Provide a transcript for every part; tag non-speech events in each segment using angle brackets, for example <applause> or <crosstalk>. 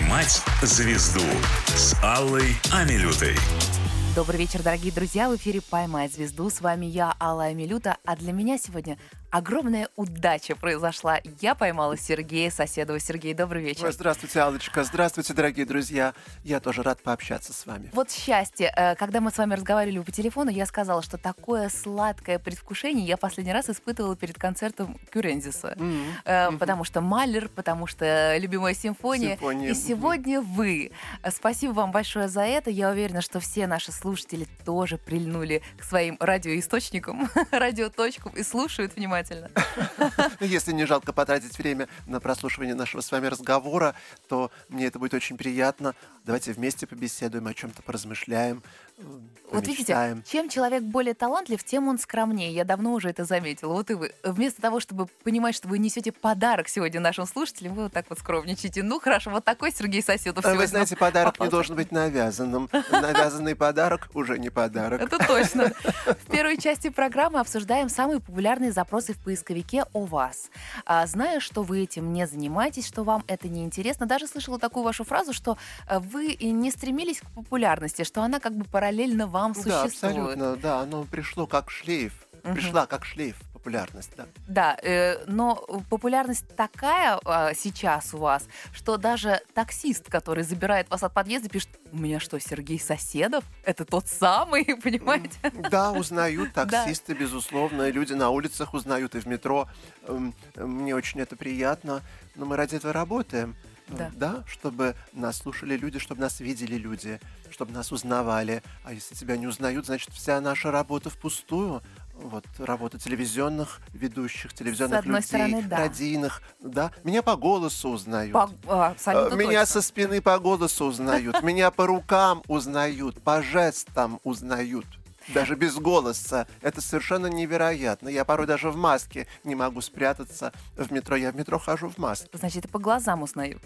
«Поймать звезду» с Аллой Амилютой. Добрый вечер, дорогие друзья. В эфире «Поймать звезду». С вами я, Алла Амилюта. А для меня сегодня огромная удача произошла. Я поймала Сергея Соседова. Сергей, добрый вечер. Здравствуйте, Аллочка. Здравствуйте, дорогие друзья. Я тоже рад пообщаться с вами. Вот счастье. Э, когда мы с вами разговаривали по телефону, я сказала, что такое сладкое предвкушение я последний раз испытывала перед концертом Кюрензиса. Mm-hmm. Потому что Малер, потому что любимая симфония. симфония. И сегодня вы. Спасибо вам большое за это. Я уверена, что все наши слушатели тоже прильнули к своим радиоисточникам, <laughs> радиоточкам и слушают внимательно. <laughs> Ну, если не жалко потратить время на прослушивание нашего с вами разговора, то мне это будет очень приятно. Давайте вместе побеседуем, о чем-то поразмышляем. Вот видите, чем человек более талантлив, тем он скромнее. Я давно уже это заметила. Вот и вы. Вместо того, чтобы понимать, что вы несете подарок сегодня нашим слушателям, вы вот так вот скромничаете. Ну, хорошо, вот такой Сергей Соседов Вы знаете, подарок попался. не должен быть навязанным. Навязанный подарок уже не подарок. Это точно. В первой части программы обсуждаем самые популярные запросы в поисковике о вас. А, зная, что вы этим не занимаетесь, что вам это не интересно, даже слышала такую вашу фразу, что э, вы не стремились к популярности, что она как бы параллельно параллельно вам да, существует. абсолютно, да, оно пришло как шлейф, угу. пришла как шлейф популярность, да. Да, э, но популярность такая э, сейчас у вас, что даже таксист, который забирает вас от подъезда, пишет, у меня что, Сергей Соседов? Это тот самый, <laughs> понимаете? Да, узнают <laughs> таксисты, безусловно, люди на улицах узнают и в метро. Эм, мне очень это приятно, но мы ради этого работаем да. да, чтобы нас слушали люди, чтобы нас видели люди, чтобы нас узнавали. А если тебя не узнают, значит вся наша работа впустую. Вот работа телевизионных ведущих, телевизионных людей, стороны, да. радийных, да. Меня по голосу узнают. По, а, абсолютно Меня точно. со спины по голосу узнают. <laughs> Меня по рукам узнают, по жестам узнают даже без голоса. Это совершенно невероятно. Я порой даже в маске не могу спрятаться в метро. Я в метро хожу в маске. Значит, и по глазам узнают.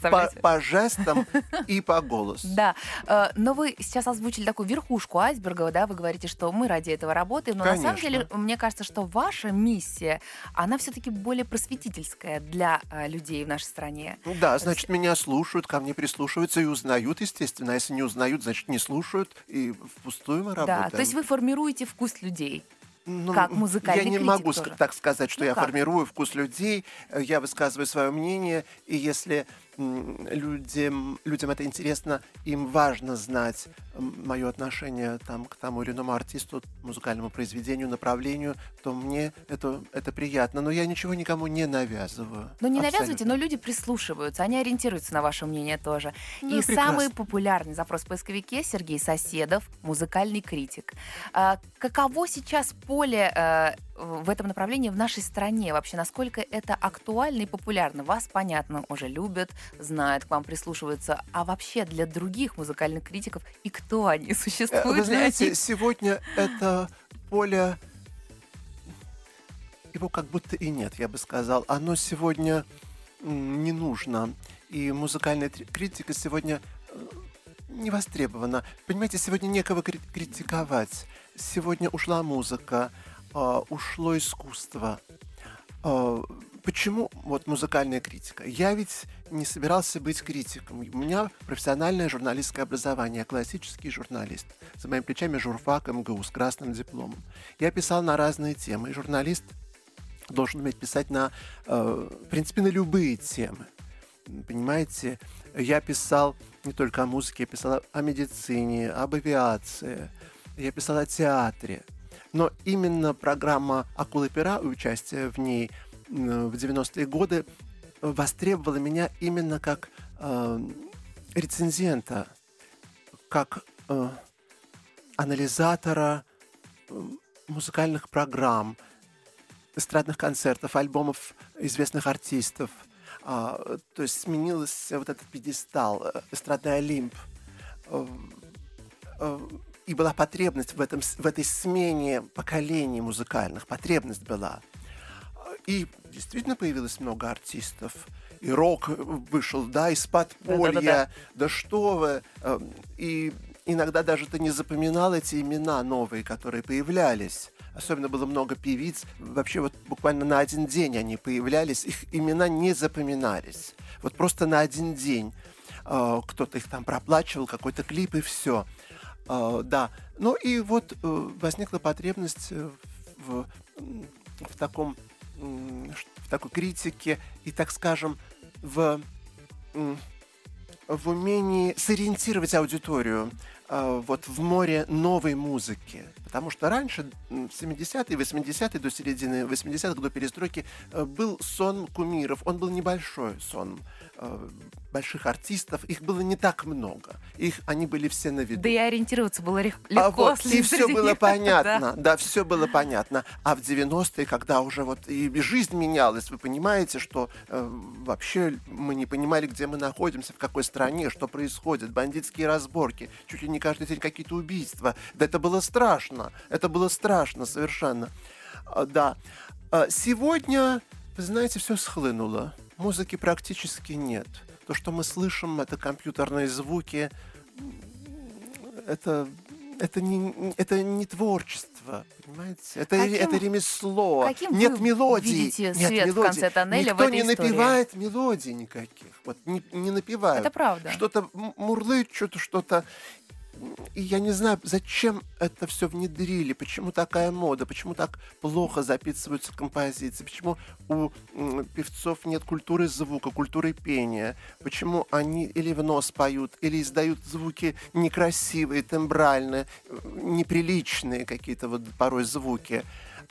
По, по жестам и по голосу. Да. Э, но вы сейчас озвучили такую верхушку айсберга, да, вы говорите, что мы ради этого работаем, но Конечно. на самом деле мне кажется, что ваша миссия, она все-таки более просветительская для э, людей в нашей стране. Да, значит, меня слушают, ко мне прислушиваются и узнают, естественно. А если не узнают, значит, не слушают, и впустую мы работаем. Да, то есть вы формируете вкус людей. Ну, как музыкальный Я не могу тоже. так сказать, что ну, я как? формирую вкус людей, я высказываю свое мнение, и если людям, людям это интересно, им важно знать мое отношение там, к тому или иному артисту, музыкальному произведению, направлению, то мне это, это приятно. Но я ничего никому не навязываю. Ну, не абсолютно. навязывайте, но люди прислушиваются, они ориентируются на ваше мнение тоже. Ну, И прекрасно. самый популярный запрос в поисковике Сергей Соседов, музыкальный критик. А, каково сейчас поле а, в этом направлении в нашей стране? Вообще, насколько это актуально и популярно? Вас, понятно, уже любят, знают, к вам прислушиваются. А вообще для других музыкальных критиков и кто они э, существуют? Вы знаете, них? сегодня это поле его как будто и нет, я бы сказал. Оно сегодня не нужно. И музыкальная критика сегодня э, не востребована. Понимаете, сегодня некого критиковать. Сегодня ушла музыка, э, ушло искусство. Э, почему вот музыкальная критика? Я ведь не собирался быть критиком. У меня профессиональное журналистское образование, я классический журналист. За моими плечами журфак МГУ с красным дипломом. Я писал на разные темы. И журналист должен уметь писать на, э, в принципе, на любые темы. Понимаете, я писал не только о музыке, я писал о медицине, об авиации, я писал о театре. Но именно программа «Акулы пера» и участие в ней в 90-е годы востребовала меня именно как э, рецензента, как э, анализатора музыкальных программ, эстрадных концертов, альбомов известных артистов. А, то есть сменился вот этот пьедестал, э, эстрадный Олимп. Э, и была потребность в, этом, в этой смене поколений музыкальных. Потребность была. И действительно появилось много артистов. И рок вышел, да, из подполья. Да, да, да. да что вы. И иногда даже ты не запоминал эти имена новые, которые появлялись. особенно было много певиц. Вообще вот буквально на один день они появлялись, их имена не запоминались. Вот просто на один день э, кто-то их там проплачивал, какой-то клип и все. Э, да, ну и вот э, возникла потребность в, в таком в такой критике и, так скажем, в в умении сориентировать аудиторию э, вот в море новой музыки. Потому что раньше, 70-е, 80-е, до середины 80-х, до перестройки, э, был сон кумиров. Он был небольшой сон э, больших артистов, их было не так много. Их, они были все на виду. Да и ориентироваться было легко. А вот, и все было <laughs> понятно. да. да, все было понятно. А в 90-е, когда уже вот и жизнь менялась, вы понимаете, что э, вообще мы не понимали, где мы находимся, в какой стране, что происходит, бандитские разборки, чуть ли не каждый день какие-то убийства. Да это было страшно. Это было страшно совершенно. А, да. А сегодня, вы знаете, все схлынуло. Музыки практически нет то, что мы слышим, это компьютерные звуки, это это не, это не творчество, понимаете? Это, каким, это ремесло. Каким нет вы мелодии. Видите нет свет мелодии. в конце тоннеля Никто в этой не истории. напевает мелодий никаких. Вот не, не напевают. Это правда. Что-то мурлычут, что-то я не знаю, зачем это все внедрили, почему такая мода, почему так плохо записываются композиции, почему у певцов нет культуры звука, культуры пения, почему они или в нос поют, или издают звуки некрасивые, тембральные, неприличные какие-то вот порой звуки.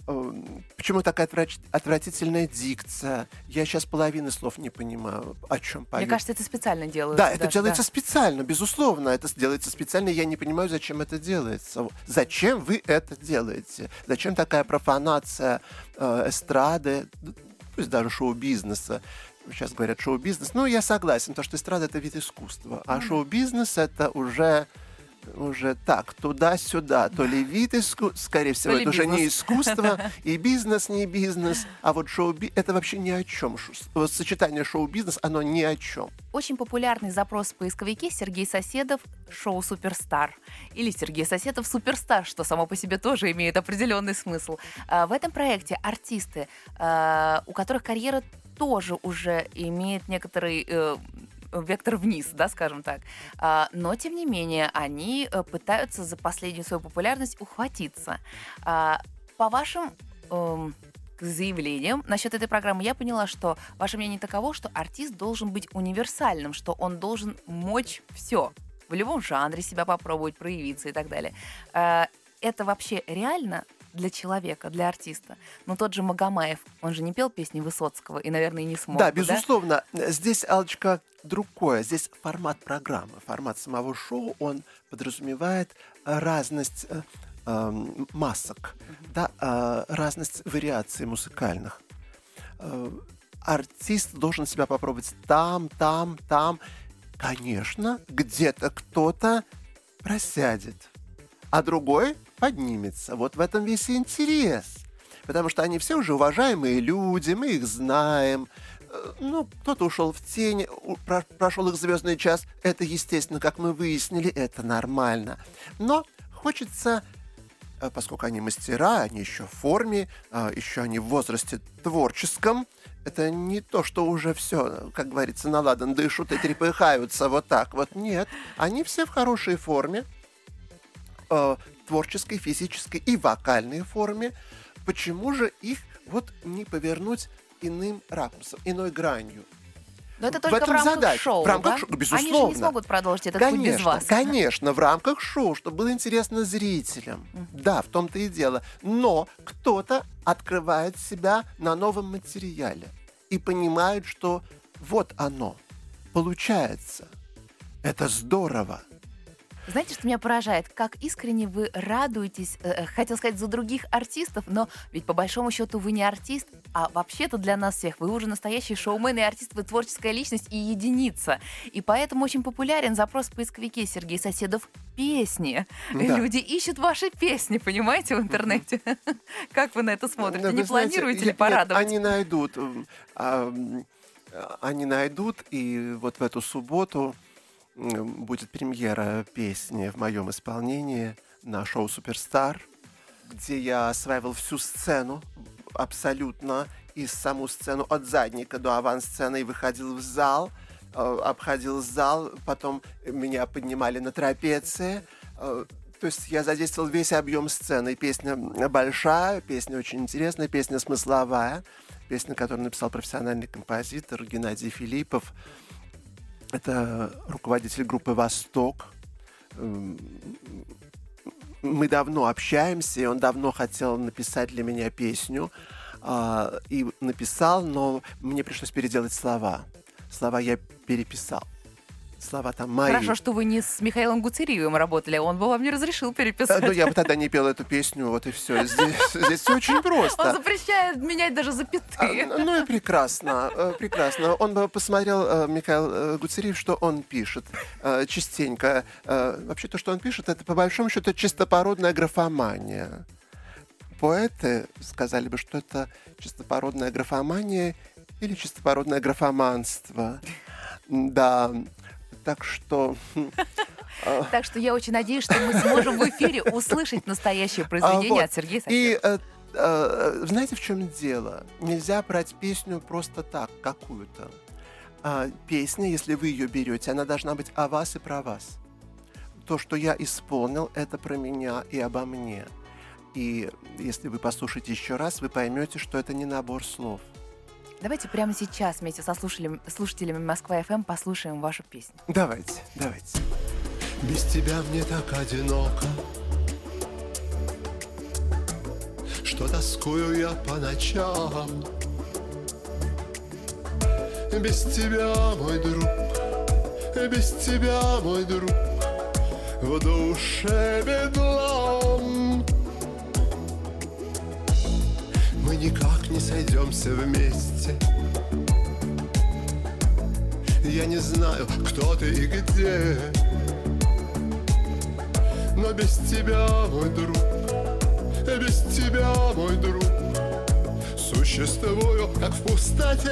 Э, почему такая отвратительная дикция? Я сейчас половины слов не понимаю, о чем поют. Мне кажется, это специально делают. Да, это делается да. специально, безусловно. Это делается специально. Я не понимаю, зачем это делается. Зачем вы это делаете? Зачем такая профанация э, эстрады, пусть даже шоу-бизнеса? Сейчас говорят шоу-бизнес. Ну, я согласен, то, что эстрада — это вид искусства. А mm-hmm. шоу-бизнес — это уже уже так, туда-сюда, то ли вид искусства, скорее всего, это уже не искусство, <laughs> и бизнес не бизнес, а вот шоу это вообще ни о чем. Сочетание шоу-бизнес, оно ни о чем. Очень популярный запрос в поисковике Сергей Соседов шоу «Суперстар» или Сергей Соседов «Суперстар», что само по себе тоже имеет определенный смысл. А, в этом проекте артисты, а, у которых карьера тоже уже имеет некоторый э, вектор вниз, да, скажем так. А, но, тем не менее, они э, пытаются за последнюю свою популярность ухватиться. А, по вашим эм, заявлениям насчет этой программы я поняла, что ваше мнение таково, что артист должен быть универсальным, что он должен мочь все, в любом жанре себя попробовать, проявиться и так далее. А, это вообще реально? Для человека, для артиста. Но тот же Магомаев, он же не пел песни Высоцкого и, наверное, не смог. Да, бы, безусловно. Да? Здесь, Алочка, другое. Здесь формат программы, формат самого шоу, он подразумевает разность э, э, масок, mm-hmm. да, э, разность вариаций музыкальных. Э, артист должен себя попробовать там, там, там. Конечно, где-то кто-то просядет, а другой поднимется. Вот в этом весь интерес. Потому что они все уже уважаемые люди, мы их знаем. Э, ну, кто-то ушел в тень, прошел их звездный час. Это, естественно, как мы выяснили, это нормально. Но хочется э, поскольку они мастера, они еще в форме, а, еще они в возрасте творческом, это не то, что уже все, как говорится, наладан дышат и трепыхаются вот так вот. Нет, они все в хорошей форме, э, творческой, физической и вокальной форме, почему же их вот не повернуть иным ракурсом, иной гранью? Но это только в, этом в рамках задача. шоу, в рамках да? шоу, безусловно. Они же не смогут продолжить этот конечно, путь без вас. Конечно, в рамках шоу, чтобы было интересно зрителям. Mm-hmm. Да, в том-то и дело. Но кто-то открывает себя на новом материале и понимает, что вот оно, получается. Это здорово. Знаете, что меня поражает? Как искренне вы радуетесь, э, э, хотел сказать, за других артистов, но ведь по большому счету вы не артист, а вообще-то для нас всех вы уже настоящий шоумен и артист, вы творческая личность и единица. И поэтому очень популярен запрос в поисковике Сергей Соседов «Песни». Да. Люди ищут ваши песни, понимаете, в интернете. <laughs> Как вы на это смотрите? Не планируете ли порадовать? Они найдут. А, они найдут, и вот в эту субботу будет премьера песни в моем исполнении на шоу «Суперстар». где я осваивал всю сцену абсолютно, и саму сцену от задника до авансцены, и выходил в зал, э, обходил зал, потом меня поднимали на трапеции, э, то есть я задействовал весь объем сцены. Песня большая, песня очень интересная, песня смысловая, песня, которую написал профессиональный композитор Геннадий Филиппов. Это руководитель группы «Восток». Эм, мы давно общаемся, и он давно хотел написать для меня песню. А, и написал, но мне пришлось переделать слова. Слова я переписал слова там мои. Хорошо, что вы не с Михаилом Гуцериевым работали, он бы вам не разрешил переписать. Ну, я бы тогда не пел эту песню, вот и все. Здесь, здесь все очень просто. Он запрещает менять даже запятые. А, ну и прекрасно, э, прекрасно. Он бы посмотрел, э, Михаил э, Гуцериев, что он пишет частенько. Вообще то, что он пишет, это по большому счету чистопородная графомания. Поэты сказали бы, что это чистопородная графомания или чистопородное графоманство. Да, так что... <laughs> А. Так что я очень надеюсь, что мы сможем в эфире услышать настоящее произведение от Сергея И э, э, знаете, в чем дело? Нельзя брать песню просто так, какую-то. А, песня, если вы ее берете, она должна быть о вас и про вас. То, что я исполнил, это про меня и обо мне. И если вы послушаете еще раз, вы поймете, что это не набор слов. Давайте прямо сейчас вместе со слушателями, слушателями Москва ФМ послушаем вашу песню. Давайте, давайте. Без тебя мне так одиноко, Что тоскую я по ночам. Без тебя, мой друг, без тебя, мой друг, В душе бедлам. Мы никак не сойдемся вместе. Я не знаю, кто ты и где Но без тебя, мой друг Без тебя, мой друг Существую, как в пустоте.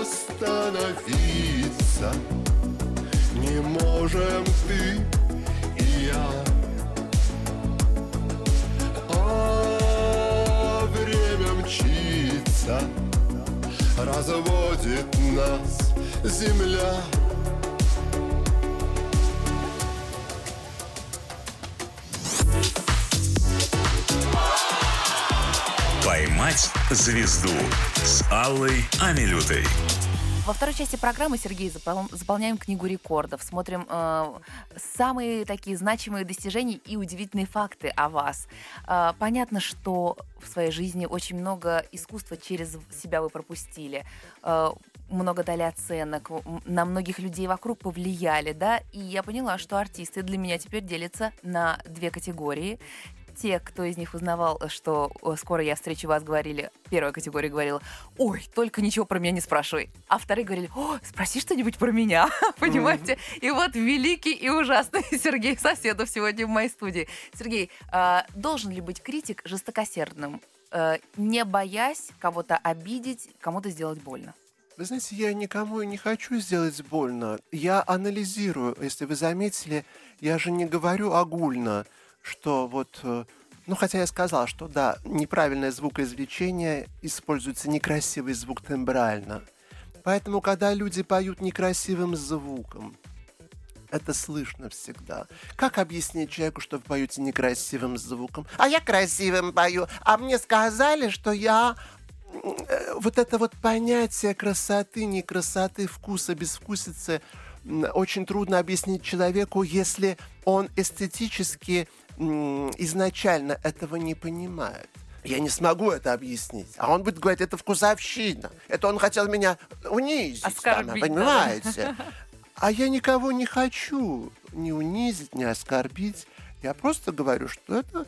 Остановиться Не можем ты разводит нас земля. Поймать звезду с Аллой Амилютой. Во второй части программы, Сергей, заполняем книгу рекордов, смотрим э, самые такие значимые достижения и удивительные факты о вас. Э, понятно, что в своей жизни очень много искусства через себя вы пропустили. Э, много дали оценок, на многих людей вокруг повлияли, да, и я поняла, что артисты для меня теперь делятся на две категории те, кто из них узнавал, что скоро я встречу вас, говорили, первая категория говорила, ой, только ничего про меня не спрашивай. А вторые говорили, о, спроси что-нибудь про меня, <laughs> понимаете? Mm-hmm. И вот великий и ужасный <laughs> Сергей Соседов сегодня в моей студии. Сергей, э, должен ли быть критик жестокосердным, э, не боясь кого-то обидеть, кому-то сделать больно? Вы знаете, я никому не хочу сделать больно. Я анализирую. Если вы заметили, я же не говорю огульно что вот, э, ну хотя я сказал, что да, неправильное звукоизвлечение, используется некрасивый звук тембрально. Поэтому, когда люди поют некрасивым звуком, это слышно всегда. Как объяснить человеку, что вы поете некрасивым звуком? А я красивым пою, а мне сказали, что я э, вот это вот понятие красоты, не красоты, вкуса, безвкусицы очень трудно объяснить человеку, если он эстетически изначально этого не понимает. Я не смогу это объяснить. А он будет говорить, это вкусовщина. Это он хотел меня унизить. Оскорбить, там, понимаете? А я никого не хочу ни унизить, ни оскорбить. Я просто говорю, что это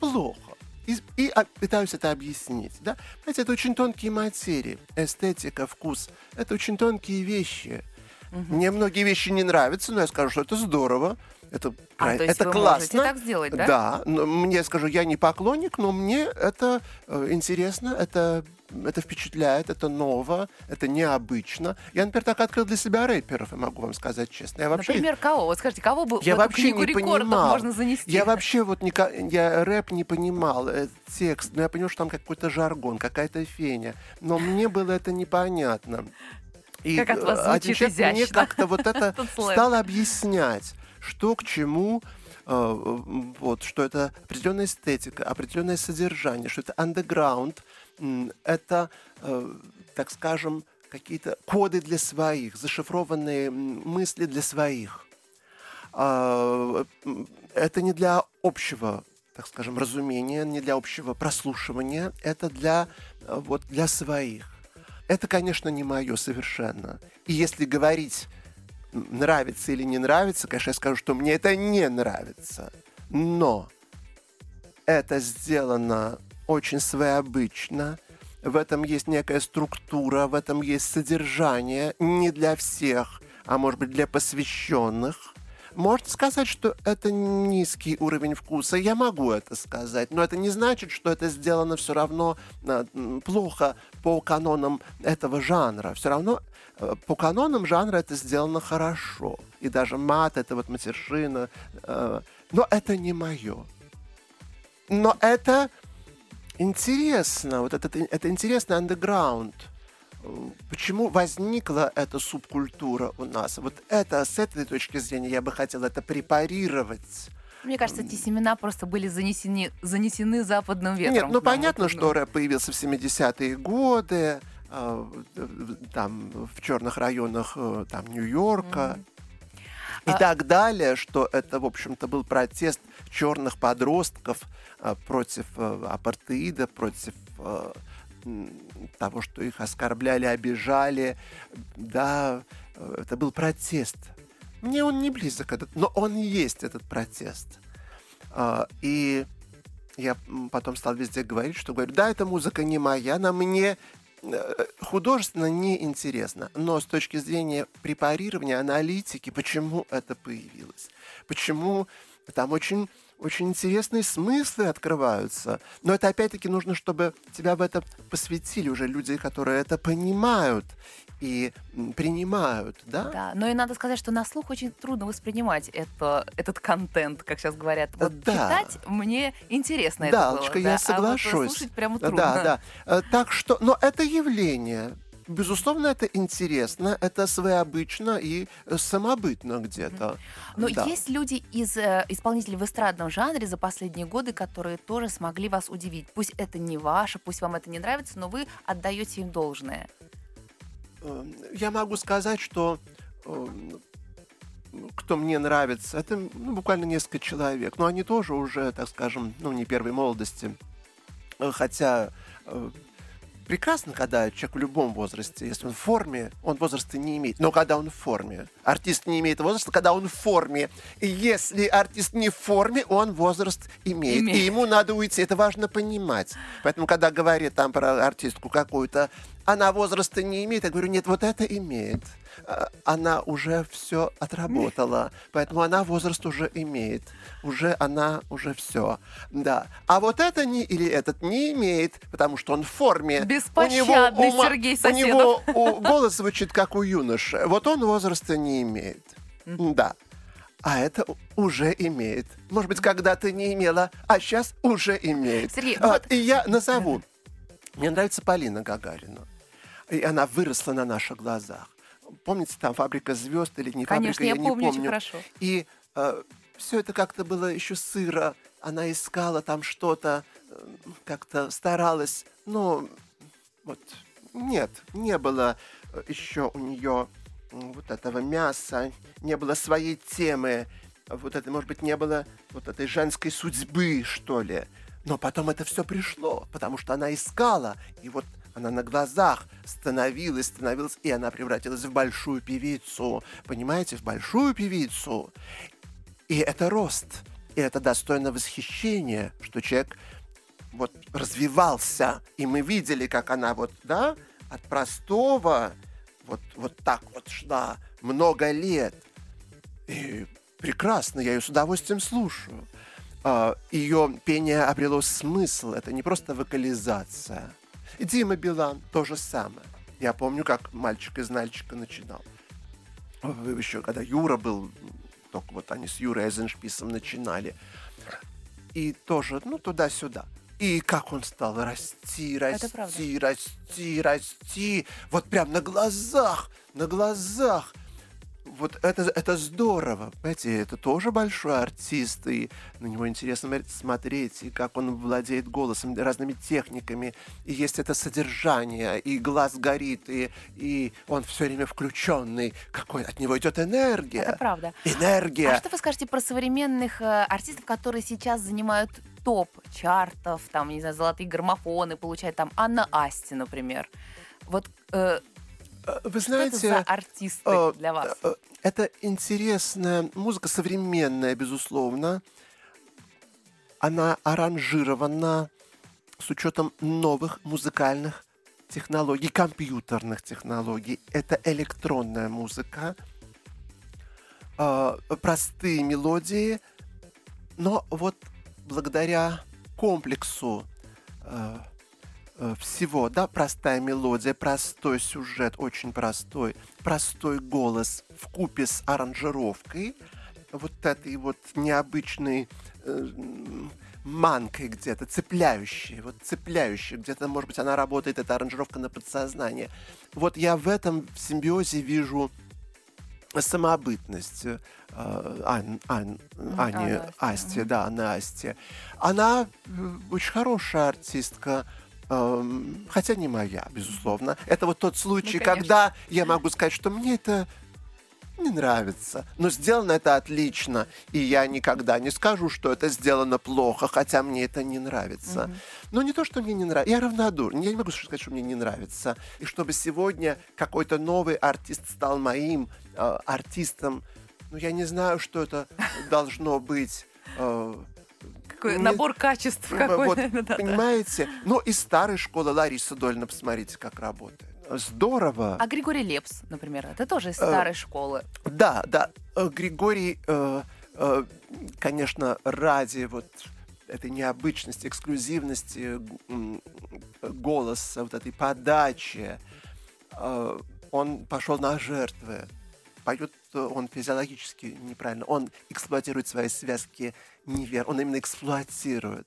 плохо. И, и пытаюсь это объяснить. Да? Понимаете, это очень тонкие материи. Эстетика, вкус. Это очень тонкие вещи. Угу. Мне многие вещи не нравятся, но я скажу, что это здорово. Это, а, то есть это вы классно. так сделать, да? Да. Но мне скажу, я не поклонник, но мне это э, интересно, это это впечатляет, это ново, это необычно. Я, например, так открыл для себя рэперов, я могу вам сказать честно. Я вообще... Например, кого? Вот скажите, кого бы я вообще не понимал. можно занести? Я вообще вот не, я рэп не понимал, э, текст, но я понял, что там какой-то жаргон, какая-то феня. Но мне было это непонятно. И как от вас звучит один изящно. мне как-то вот <laughs> это стал объяснять, что к чему, э, вот, что это определенная эстетика, определенное содержание, что это underground, это, э, так скажем, какие-то коды для своих, зашифрованные мысли для своих. А, это не для общего, так скажем, разумения, не для общего прослушивания, это для, э, вот, для своих. Это, конечно, не мое совершенно. И если говорить нравится или не нравится, конечно, я скажу, что мне это не нравится. Но это сделано очень своеобычно, в этом есть некая структура, в этом есть содержание, не для всех, а может быть для посвященных. Можно сказать, что это низкий уровень вкуса. Я могу это сказать, но это не значит, что это сделано все равно а, плохо по канонам этого жанра. Все равно э, по канонам жанра это сделано хорошо. И даже мат, это вот матершина. Э, но это не мое. Но это интересно, вот это, это интересный андеграунд. Почему возникла эта субкультура у нас? Вот это, с этой точки зрения, я бы хотел это препарировать. Мне кажется, эти семена просто были занесены, занесены западным ветром. Нет, ну понятно, вот, что рэп появился в 70-е годы, э, там в черных районах э, там Нью-Йорка. Mm-hmm и а... так далее, что это, в общем-то, был протест черных подростков э, против э, апартеида, против э, того, что их оскорбляли, обижали. Да, это был протест. Мне он не близок, этот, но он есть, этот протест. И я потом стал везде говорить, что говорю, да, эта музыка не моя, она мне Э, художественно неинтересно, но с точки зрения препарирования, аналитики, почему это появилось, почему там очень очень интересные смыслы открываются. Но это опять-таки нужно, чтобы тебя в это посвятили уже люди, которые это понимают и принимают, да? Да, но и надо сказать, что на слух очень трудно воспринимать это, этот контент, как сейчас говорят. Вот да. читать мне интересно да, это было. Да, я соглашусь. А вот слушать прямо трудно. Да, да. Э, так что, но это явление, безусловно, это интересно, это своеобычно и э, самобытно где-то. Но да. есть люди из э, исполнителей в эстрадном жанре за последние годы, которые тоже смогли вас удивить. Пусть это не ваше, пусть вам это не нравится, но вы отдаете им должное. Эм, я могу сказать, что эм, кто мне нравится, это ну, буквально несколько человек. Но они тоже уже, так скажем, ну, не первой молодости. Э, хотя прекрасно, когда человек в любом возрасте, если он в форме, он возраста не имеет. Но когда он в форме. Артист не имеет возраста, когда он в форме. И если артист не в форме, он возраст имеет. имеет. И ему надо уйти. Это важно понимать. Поэтому, когда говорит там про артистку какую-то, она возраста не имеет, я говорю, нет, вот это имеет. А, она уже все отработала, поэтому она возраст уже имеет. Уже она уже все. Да. А вот это не или этот не имеет, потому что он в форме. Беспощадный у него ума, Сергей Соседов. У него у, голос звучит как у юноши. Вот он возраста не имеет. Да. А это уже имеет. Может быть, когда-то не имела, а сейчас уже имеет. Сергей, а, вот... И я назову. Мне нравится Полина Гагарина. И она выросла на наших глазах. Помните, там фабрика звезд или не Конечно, фабрика, я, я не помню. помню. хорошо. И э, все это как-то было еще сыро. Она искала там что-то, э, как-то старалась. Но вот нет, не было э, еще у нее вот этого мяса, не было своей темы, вот это, может быть, не было вот этой женской судьбы, что ли. Но потом это все пришло, потому что она искала, и вот она на глазах становилась, становилась, и она превратилась в большую певицу. Понимаете, в большую певицу. И это рост. И это достойно восхищения, что человек вот развивался. И мы видели, как она вот, да, от простого вот, вот так вот шла много лет. И прекрасно, я ее с удовольствием слушаю. А, ее пение обрело смысл, это не просто вокализация. И Дима Билан то же самое. Я помню, как мальчик из Нальчика начинал. Еще когда Юра был, только вот они с Юрой Эйзеншписом начинали. И тоже, ну, туда-сюда. И как он стал расти, расти, расти, расти. Вот прям на глазах, на глазах вот это, это здорово. Понимаете, это тоже большой артист, и на него интересно смотреть, и как он владеет голосом, разными техниками, и есть это содержание, и глаз горит, и, и он все время включенный, какой от него идет энергия. Это правда. Энергия. А что вы скажете про современных э, артистов, которые сейчас занимают топ чартов, там, не знаю, золотые граммофоны, получают там Анна Асти, например. Вот э, Э, вы знаете, Что это за артисты э, для вас? Э, это интересная музыка, современная, безусловно. Она аранжирована с учетом новых музыкальных технологий, компьютерных технологий. Это электронная музыка, простые мелодии, но вот благодаря комплексу Э, всего, да, простая мелодия, простой сюжет, очень простой, простой голос в купе с аранжировкой, вот этой вот необычной э, манкой где-то, цепляющей, вот цепляющей, где-то, может быть, она работает, эта аранжировка на подсознание. Вот я в этом симбиозе вижу самобытность э, Ань, Ань, Ани Асти, да, Насти. Она э, очень хорошая артистка, Хотя не моя, безусловно. Это вот тот случай, ну, когда я могу сказать, что мне это не нравится. Но сделано это отлично. И я никогда не скажу, что это сделано плохо, хотя мне это не нравится. Mm-hmm. Но не то, что мне не нравится. Я равнодушен. Я не могу сказать, что мне не нравится. И чтобы сегодня какой-то новый артист стал моим э, артистом, ну, я не знаю, что это должно быть. Э, Мне... набор качеств какой вот, <laughs> Понимаете? Ну, из старой школы Лариса Дольна, посмотрите, как работает. Здорово. А Григорий Лепс, например, это тоже из э, старой школы. Да, да. Э, Григорий, э, конечно, ради вот этой необычности, эксклюзивности голоса, вот этой подачи, он пошел на жертвы. Поет он физиологически неправильно. Он эксплуатирует свои связки неверно. Он именно эксплуатирует.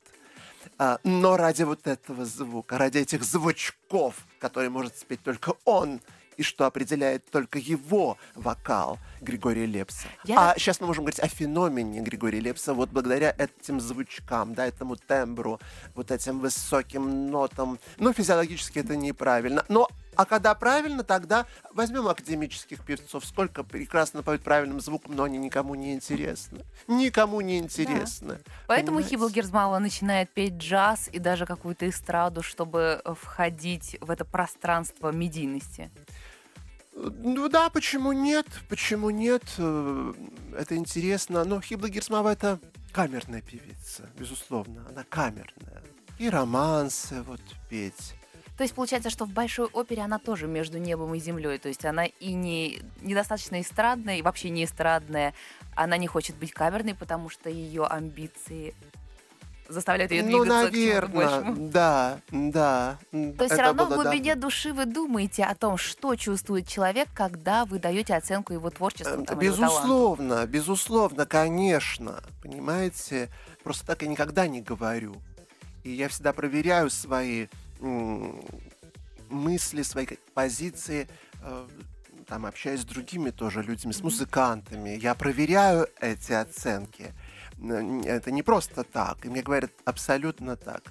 А, но ради вот этого звука, ради этих звучков, которые может спеть только он, и что определяет только его вокал Григория Лепса. Я... А сейчас мы можем говорить о феномене Григория Лепса вот благодаря этим звучкам, да, этому тембру, вот этим высоким нотам. Ну, физиологически это неправильно. Но а когда правильно, тогда возьмем академических певцов. Сколько прекрасно поют правильным звуком, но они никому не интересны. Никому не интересны. Да. Поэтому Хибл Герзмала начинает петь джаз и даже какую-то эстраду, чтобы входить в это пространство медийности. Ну да, почему нет? Почему нет? Э, это интересно. Но Хибла Герсмава это камерная певица, безусловно. Она камерная. И романсы вот петь то есть получается, что в большой опере она тоже между небом и землей. То есть она и не недостаточно эстрадная, и вообще не эстрадная. Она не хочет быть камерной, потому что ее амбиции заставляют ее ну, двигаться наверное, к. <laughs> Да, да. То есть все равно в глубине давно. души вы думаете о том, что чувствует человек, когда вы даете оценку его творчеству. Там, безусловно, его безусловно, конечно. Понимаете, просто так я никогда не говорю. И я всегда проверяю свои мысли, свои позиции, э, там, общаясь с другими тоже людьми, с музыкантами. Я проверяю эти оценки. Это не просто так. И мне говорят абсолютно так.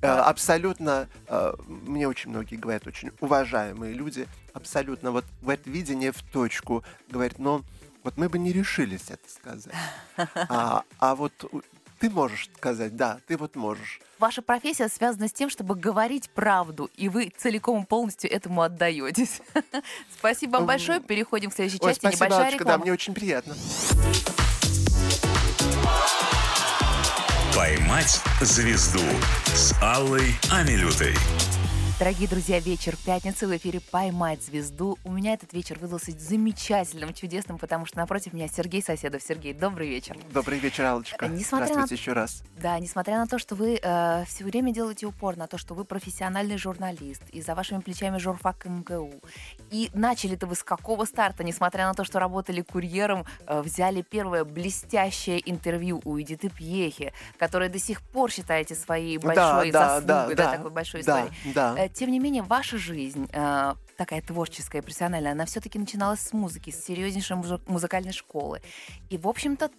Э, абсолютно, э, мне очень многие говорят, очень уважаемые люди, абсолютно вот в это видение в точку говорят, но вот мы бы не решились это сказать. <laughs> А, а вот ты можешь сказать, да, ты вот можешь. Ваша профессия связана с тем, чтобы говорить правду, и вы целиком и полностью этому отдаетесь. <laughs> Спасибо вам большое. Переходим к следующей части. Спасибо, Небольшая реклама. Да, мне очень приятно. Поймать звезду с Аллой Амилютой. Дорогие друзья, вечер пятницы в эфире «Поймать звезду». У меня этот вечер выдался замечательным, чудесным, потому что напротив меня Сергей Соседов. Сергей, добрый вечер. Добрый вечер, Аллочка. Несмотря Здравствуйте на... еще раз. Да, несмотря на то, что вы э, все время делаете упор на то, что вы профессиональный журналист, и за вашими плечами журфак МГУ, и начали-то вы с какого старта, несмотря на то, что работали курьером, э, взяли первое блестящее интервью у Эдиты Пьехи, которая до сих пор считаете своей большой да, заслугой, да, да, такой большой да, историей. да. Э, Тем не менее, ваша жизнь э, такая творческая, профессиональная, она все-таки начиналась с музыки, с серьезнейшей музы- музыкальной школы. И, в общем-то,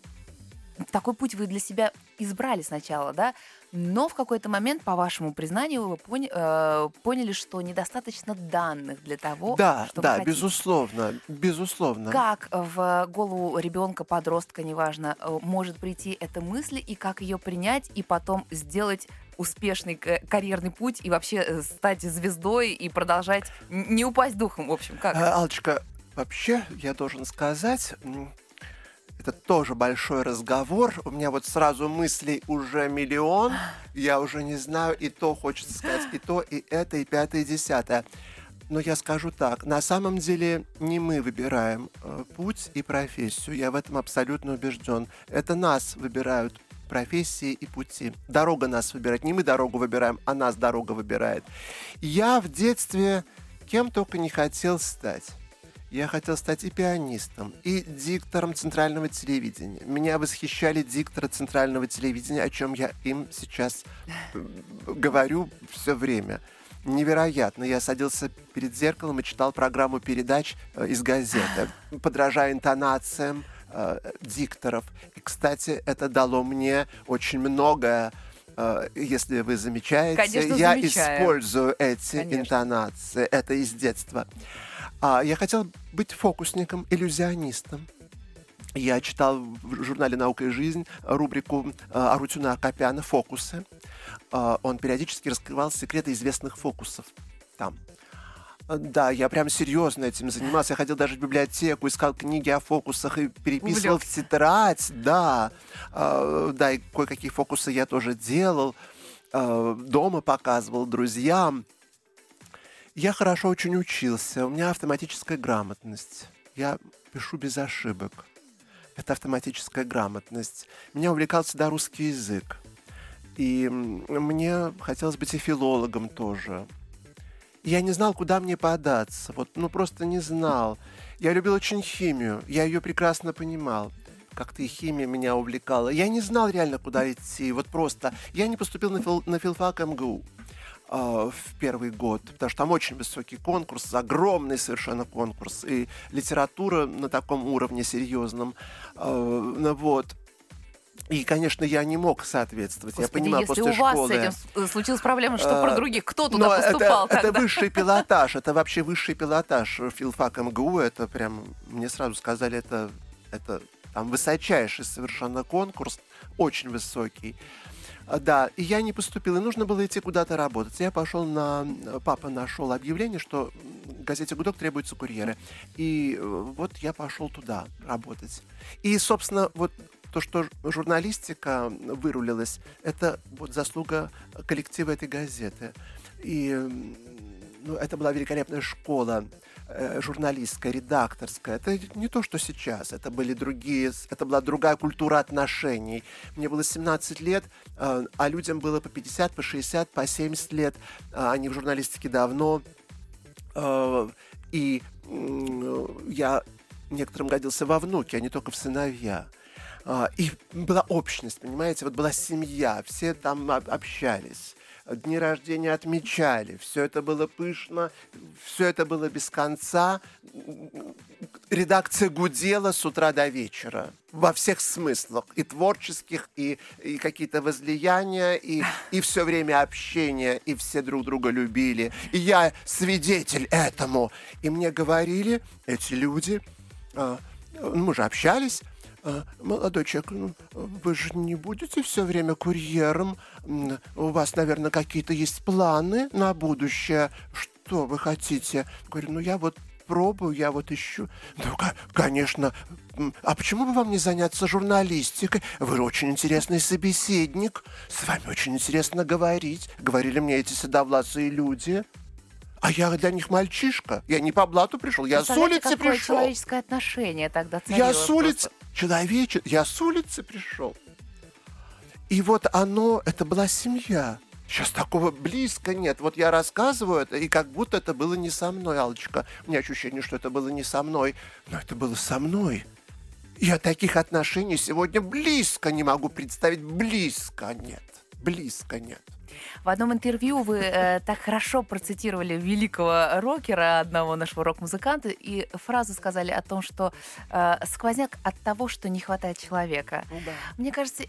такой путь вы для себя избрали сначала, да? Но в какой-то момент, по вашему признанию, вы поня- э, поняли, что недостаточно данных для того, Да, что вы да, хотите. безусловно, безусловно. Как в голову ребенка, подростка, неважно, э, может прийти эта мысль, и как ее принять, и потом сделать успешный к- карьерный путь, и вообще э, стать звездой, и продолжать не упасть духом, в общем, как? Э, Аллочка, вообще, я должен сказать, это тоже большой разговор. У меня вот сразу мыслей уже миллион. Я уже не знаю, и то хочется сказать, и то, и это, и пятое, и десятое. Но я скажу так, на самом деле не мы выбираем э, путь и профессию. Я в этом абсолютно убежден. Это нас выбирают профессии и пути. Дорога нас выбирает. Не мы дорогу выбираем, а нас дорога выбирает. Я в детстве кем только не хотел стать. Я хотел стать и пианистом, и диктором центрального телевидения. Меня восхищали дикторы центрального телевидения, о чем я им сейчас э, говорю все время. Невероятно. Я садился перед зеркалом и читал программу передач э, из газеты, подражая интонациям э, дикторов. И, кстати, это дало мне очень многое. Э, Если вы замечаете, Конечно, я замечаем. использую эти Конечно. интонации. Это из детства. А, я хотел быть фокусником, иллюзионистом. Я читал в журнале «Наука и жизнь» рубрику э, Арутюна Акопяна «Фокусы». Э, Он периодически раскрывал секреты известных фокусов там. Э, Да, я прям серьезно этим занимался. Я ходил даже в библиотеку, искал книги о фокусах и переписывал в Увлекся. тетрадь. Да, Э, да, и кое-какие фокусы я тоже делал. Э, Дома показывал друзьям. Я хорошо очень учился. У меня автоматическая грамотность. Я пишу без ошибок. Это автоматическая грамотность. Меня увлекал всегда русский язык. И мне хотелось быть и филологом тоже. Я не знал, куда мне податься. Вот, ну, просто не знал. Я любил очень химию. Я ее прекрасно понимал. Как-то и химия меня увлекала. Я не знал реально, куда идти. Вот просто. Я не поступил на, фил- на филфак МГУ а, в первый год, потому что там очень высокий конкурс, огромный совершенно конкурс, и литература на таком уровне серьезном. а, ну вот. И, конечно, я не мог соответствовать. я Господи, понимал если после у вас школы. с этим случилась проблема, что про Э, других? Кто Но туда поступал это, это тогда? высший пилотаж, это вообще высший пилотаж. Филфак МГУ, это прям, мне сразу сказали, это, это там высочайший совершенно конкурс, очень высокий. А, Да, и я не поступил, и нужно было идти куда-то работать. Я пошел на... Папа нашел объявление, что газете «Гудок» требуются курьеры. И э, вот я пошел туда работать. И, собственно, вот то, что журналистика вырулилась, это вот заслуга коллектива этой газеты. И ну, это была великолепная школа э, журналистская, редакторская. Это не то, что сейчас. Это были другие, это была другая культура отношений. Мне было 17 лет, э, а людям было по 50, по 60, по 70 лет. А Они в журналистике давно. Э, И м, я некоторым годился во внуки, а не только в сыновья. И была общность, понимаете, вот была семья, все там об- общались, дни рождения отмечали, все это было пышно, все это было без конца. Редакция гудела с утра до вечера во всех смыслах, и творческих, и, и какие-то возлияния, и, и все время общения, и все друг друга любили. И я свидетель этому. И мне говорили эти люди, а, ну, мы же общались, а, молодой человек, ну, вы же не будете все время курьером, у вас, наверное, какие-то есть планы на будущее, что вы хотите? Говорю, ну я вот пробую, я вот ищу. Ну, ко- конечно. А почему бы вам не заняться журналистикой? Вы очень интересный собеседник. С вами очень интересно говорить. Говорили мне эти седовласые люди. А я для них мальчишка. Я не по блату пришел, я с улицы какое пришел. человеческое отношение тогда Я с улицы, человече, я с улицы пришел. И вот оно, это была семья. Сейчас такого близко нет. Вот я рассказываю это, и как будто это было не со мной, Алочка. У меня ощущение, что это было не со мной, но это было со мной. Я таких отношений сегодня близко не могу представить. Близко нет. Близко нет. В одном интервью вы э, так хорошо процитировали великого рокера, одного нашего рок-музыканта, и фразу сказали о том, что э, сквозняк от того, что не хватает человека. Ну, да. Мне кажется,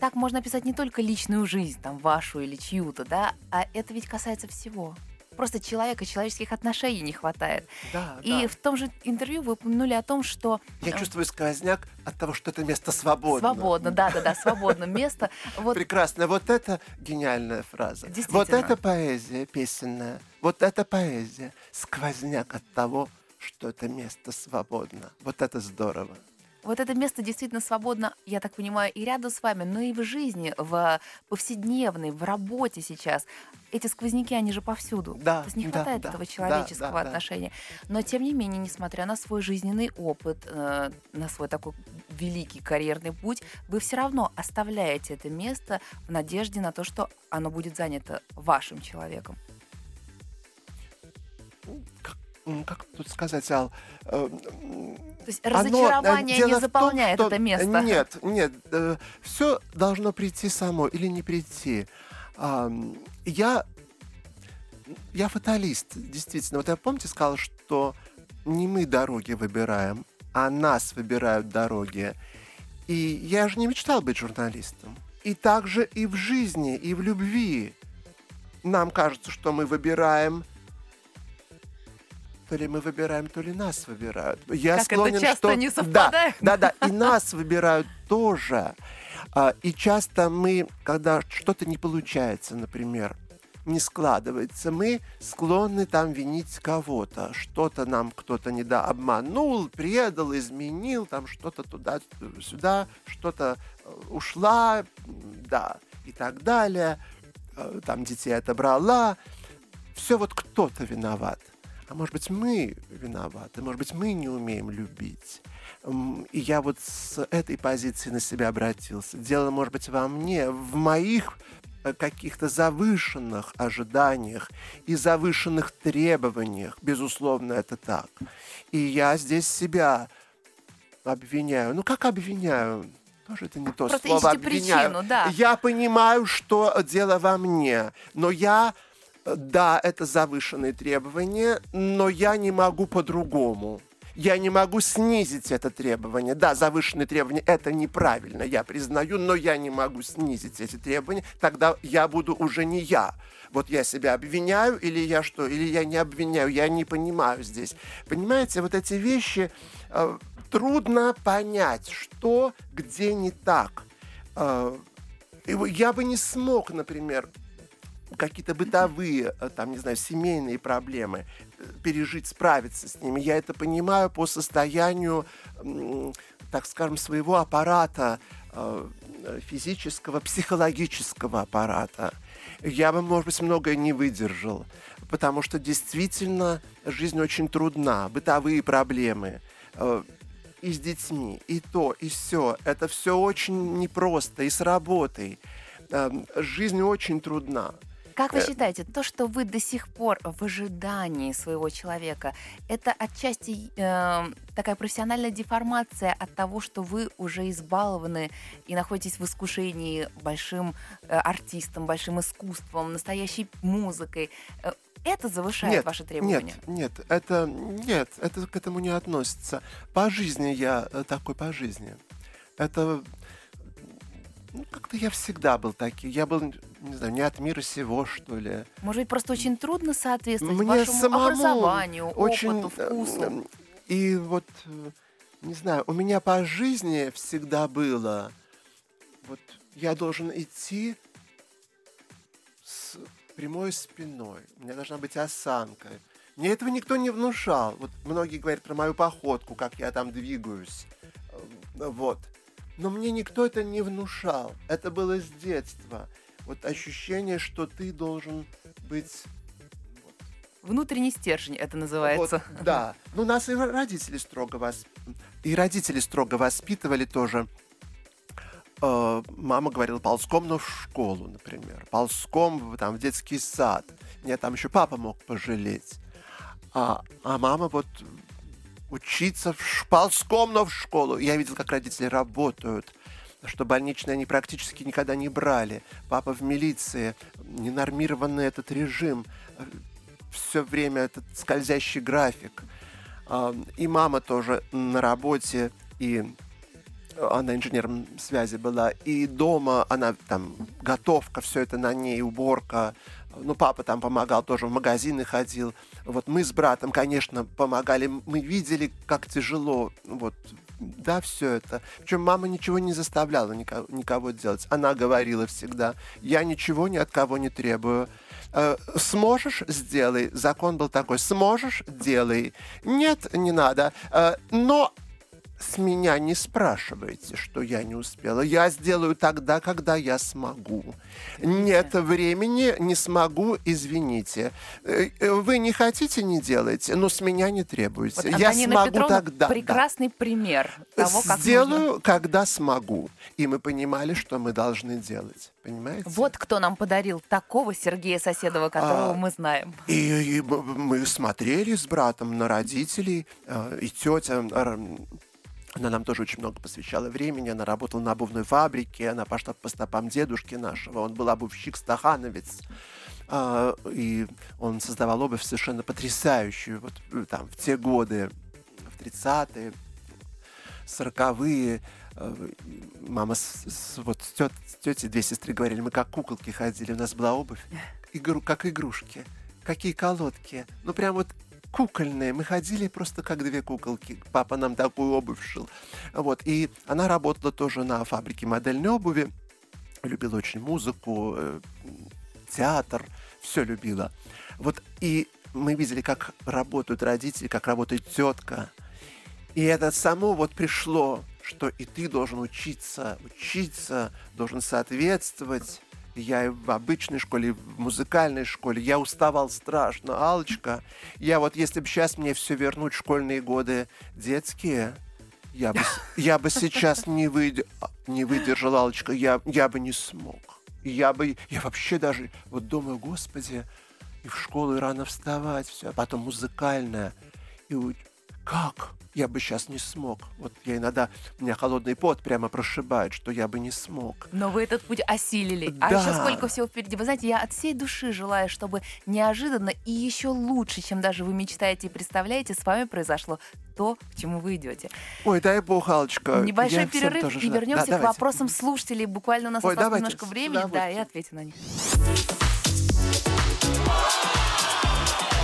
так можно описать не только личную жизнь, там, вашу или чью-то, да, а это ведь касается всего. Просто человека, человеческих отношений не хватает. Да, и да. в том же интервью вы упомянули о том, что... Я чувствую сквозняк от того, что это место свободно. Свободно, да-да-да, свободно место. Вот. Прекрасно. Вот это гениальная фраза. Вот это поэзия песенная. Вот это поэзия. Сквозняк от того, что это место свободно. Вот это здорово. Вот это место действительно свободно, я так понимаю, и рядом с вами, но и в жизни, в повседневной, в работе сейчас. Эти сквозняки, они же повсюду. Да, То есть не хватает да, этого человеческого да, да, отношения. Но тем не менее, несмотря на свой жизненный опыт, э, на свой такой великий карьерный путь, вы все равно оставляете это место в надежде на то, что оно будет занято вашим человеком. Как как тут сказать, Ал? Э, То есть разочарование Оно, не заполняет том, что... это место? Нет, нет, э, все должно прийти само или не прийти. Э, я, я фаталист, действительно. Вот я помните сказал, что не мы дороги выбираем, а нас выбирают дороги. И я же не мечтал быть журналистом. И также и в жизни, и в любви. Нам кажется, что мы выбираем то ли мы выбираем, то ли нас выбирают. Я как склонен, это часто что... не совпадает. Да, да, да, и нас выбирают тоже. А, и часто мы, когда что-то не получается, например, не складывается, мы склонны там винить кого-то. Что-то нам кто-то не да, обманул, предал, изменил, там что-то туда-сюда, что-то э, ушла, да, и так далее. Э, там детей отобрала. Все вот кто-то виноват. А может быть, мы виноваты, может быть, мы не умеем любить. И я вот с этой позиции на себя обратился. Дело, может быть, во мне, в моих э, каких-то завышенных ожиданиях и завышенных требованиях. Безусловно, это так. И я здесь себя обвиняю. Ну, как обвиняю? Тоже это не то Просто слово обвиняю. Причину, да. Я понимаю, что дело во мне, но я да, это завышенные требования, но я не могу по-другому. Я не могу снизить это требование. Да, завышенные требования – это неправильно, я признаю, но я не могу снизить эти требования. Тогда я буду уже не я. Вот я себя обвиняю или я что? Или я не обвиняю, я не понимаю здесь. Понимаете, вот эти вещи э, трудно понять, что где не так. Э, я бы не смог, например, какие-то бытовые, э, там, не знаю, семейные проблемы, э, пережить, справиться с ними. Я это понимаю по состоянию, так скажем, своего аппарата э, физического, психологического аппарата. Я бы, может быть, многое не выдержал, потому что действительно жизнь очень трудна, бытовые проблемы и с детьми, и то, и все. Это все очень непросто, и с работой. Эм, жизнь очень трудна. Как вы э, считаете, то, что вы до сих пор в ожидании своего человека, это отчасти э, такая профессиональная деформация от того, что вы уже избалованы и находитесь в искушении большим э, артистом, большим искусством, настоящей музыкой? Э, это завышает нет, ваши требования? Нет, нет, это нет, это к этому не относится. По жизни я э, такой по жизни. Это ну, как-то я всегда был таким. Я был, не знаю, не от мира сего, что ли. Может быть, просто очень трудно соответствовать Мне вашему самому образованию, очень, опыту, вкусу. И вот, э, не знаю, у меня по жизни всегда было, вот я должен идти с прямой спиной. У меня должна быть осанка. Мне этого никто не внушал. Вот многие говорят про мою походку, как я там двигаюсь. Э, вот но мне никто это не внушал. Это было с детства. Вот ощущение, что ты должен быть Внутренний стержень это называется. Вот, да. Ну, нас и родители строго вас... И родители строго воспитывали тоже. Э, мама говорила ползком, но в школу, например. Ползком там, в детский сад. Меня там еще папа мог пожалеть. А, а мама вот учиться в, ползком, но в школу. Я видел, как родители работают что больничные они практически никогда не брали. Папа в милиции, ненормированный этот режим, все время этот скользящий график. А, и мама тоже на работе, и она инженером связи была, и дома она там готовка, все это на ней, уборка, ну, папа там помогал, тоже в магазины ходил. Вот мы с братом, конечно, помогали. Мы видели, как тяжело. Вот, да, все это. Причем мама ничего не заставляла никого, никого делать. Она говорила всегда, я ничего ни от кого не требую. Э, сможешь, сделай. Закон был такой, сможешь, делай. Нет, не надо. Э, но с меня не спрашивайте, что я не успела. Я сделаю тогда, когда я смогу. Нет времени, не смогу, извините. Э, э, вы не хотите, не делайте, но с меня не требуйте. Вот я смогу Петровна тогда. Прекрасный да. пример того, как Сделаю, нужно. когда смогу. И мы понимали, что мы должны делать. Понимаете? Вот кто нам подарил такого Сергея Соседова, которого а, мы знаем. И, и мы смотрели с братом на родителей, э, и тетя она нам тоже очень много посвящала времени. Она работала на обувной фабрике, она пошла по стопам дедушки нашего. Он был обувщик стахановец. А, и он создавал обувь совершенно потрясающую. Вот э, там в те годы, в 30-е, 40-е, э, мама с, с, вот с, тет, с тетей, две сестры говорили, мы как куколки ходили, у нас была обувь, игру, как игрушки. Какие колодки. Ну, прям вот кукольные. Мы ходили просто как две куколки. Папа нам такую обувь шил. Вот. И она работала тоже на фабрике модельной обуви. Любила очень музыку, э, театр, все любила. Вот. И мы видели, как работают родители, как работает тетка. И это само вот пришло, что и ты должен учиться, учиться, должен соответствовать я в обычной школе, в музыкальной школе. Я уставал страшно. алочка я вот если бы сейчас мне все вернуть школьные годы детские, я бы, я бы сейчас не, выд... не выдержал, алочка я, я бы не смог. Я бы, я вообще даже вот думаю, господи, и в школу и рано вставать, все, а потом музыкальная. И как? Я бы сейчас не смог. Вот я иногда, меня холодный пот прямо прошибает, что я бы не смог. Но вы этот путь осилили. Да. А еще сколько всего впереди. Вы знаете, я от всей души желаю, чтобы неожиданно и еще лучше, чем даже вы мечтаете и представляете, с вами произошло то, к чему вы идете. Ой, дай бог, Алочка. Небольшой перерыв и вернемся да, к вопросам слушателей. Буквально у нас Ой, осталось давайте. немножко времени, да, и ответим на них.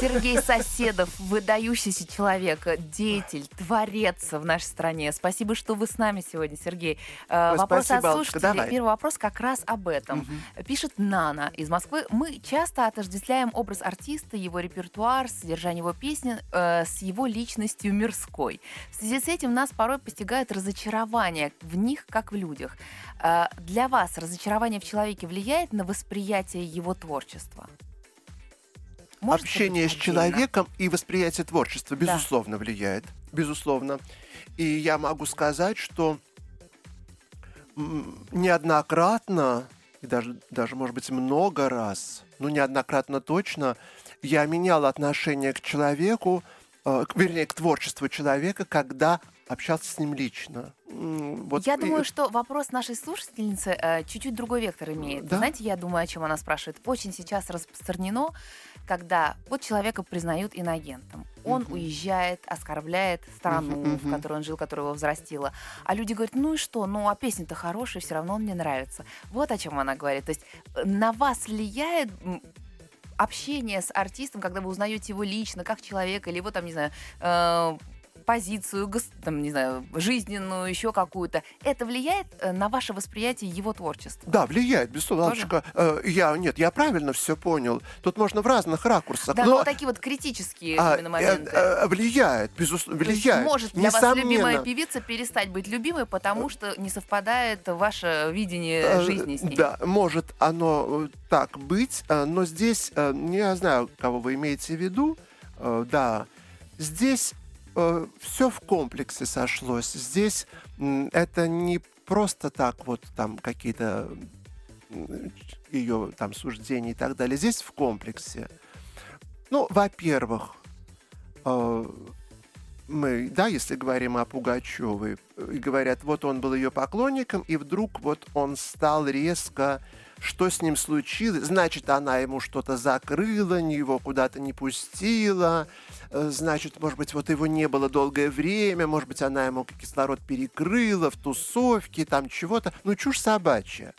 Сергей Соседов, выдающийся человек, деятель, творец в нашей стране. Спасибо, что вы с нами сегодня, Сергей. Э, Ой, вопрос спасибо, от слушателей. Первый вопрос как раз об этом. Угу. Пишет Нана из Москвы. Мы часто отождествляем образ артиста, его репертуар, содержание его песни э, с его личностью мирской. В связи с этим нас порой постигает разочарование в них, как в людях. Э, для вас разочарование в человеке влияет на восприятие его творчества? Может общение с человеком и восприятие творчества, безусловно, да. влияет. Безусловно. И я могу сказать, что неоднократно, и даже, даже, может быть, много раз, ну, неоднократно точно, я менял отношение к человеку, э, вернее, к творчеству человека, когда общался с ним лично. Вот Я думаю, что вопрос нашей слушательницы э, чуть-чуть другой вектор имеет. Да? Знаете, я думаю, о чем она спрашивает. Очень сейчас распространено, когда вот человека признают иногентом. Он uh-huh. уезжает, оскорбляет страну, uh-huh, uh-huh. в которой он жил, которая его взрастила. А люди говорят, ну и что, ну а песня-то хорошая, все равно он мне нравится. Вот о чем она говорит. То есть э, на вас влияет общение с артистом, когда вы узнаете его лично, как человека, или его там, не знаю, э, позицию, там, не знаю, жизненную, еще какую-то. Это влияет э, на ваше восприятие его творчества? Да, влияет, безусловно. Э, я, нет, я правильно все понял. Тут можно в разных ракурсах. Да, но, но такие вот критические а, именно моменты. Э, э, влияет, безусловно, влияет. может для Несомненно. вас любимая певица перестать быть любимой, потому что не совпадает ваше видение э, жизни с ней? Да, может оно так быть, но здесь, не знаю, кого вы имеете в виду, да, здесь все в комплексе сошлось. Здесь это не просто так вот там какие-то ее там суждения и так далее. Здесь в комплексе. Ну, во-первых, э, мы, да, если говорим о Пугачевой, и говорят, вот он был ее поклонником, и вдруг вот он стал резко, что с ним случилось, значит, она ему что-то закрыла, его куда-то не пустила, э, значит, может быть, вот его не было долгое время, может быть, она ему кислород перекрыла в тусовке, там чего-то, ну, чушь собачья.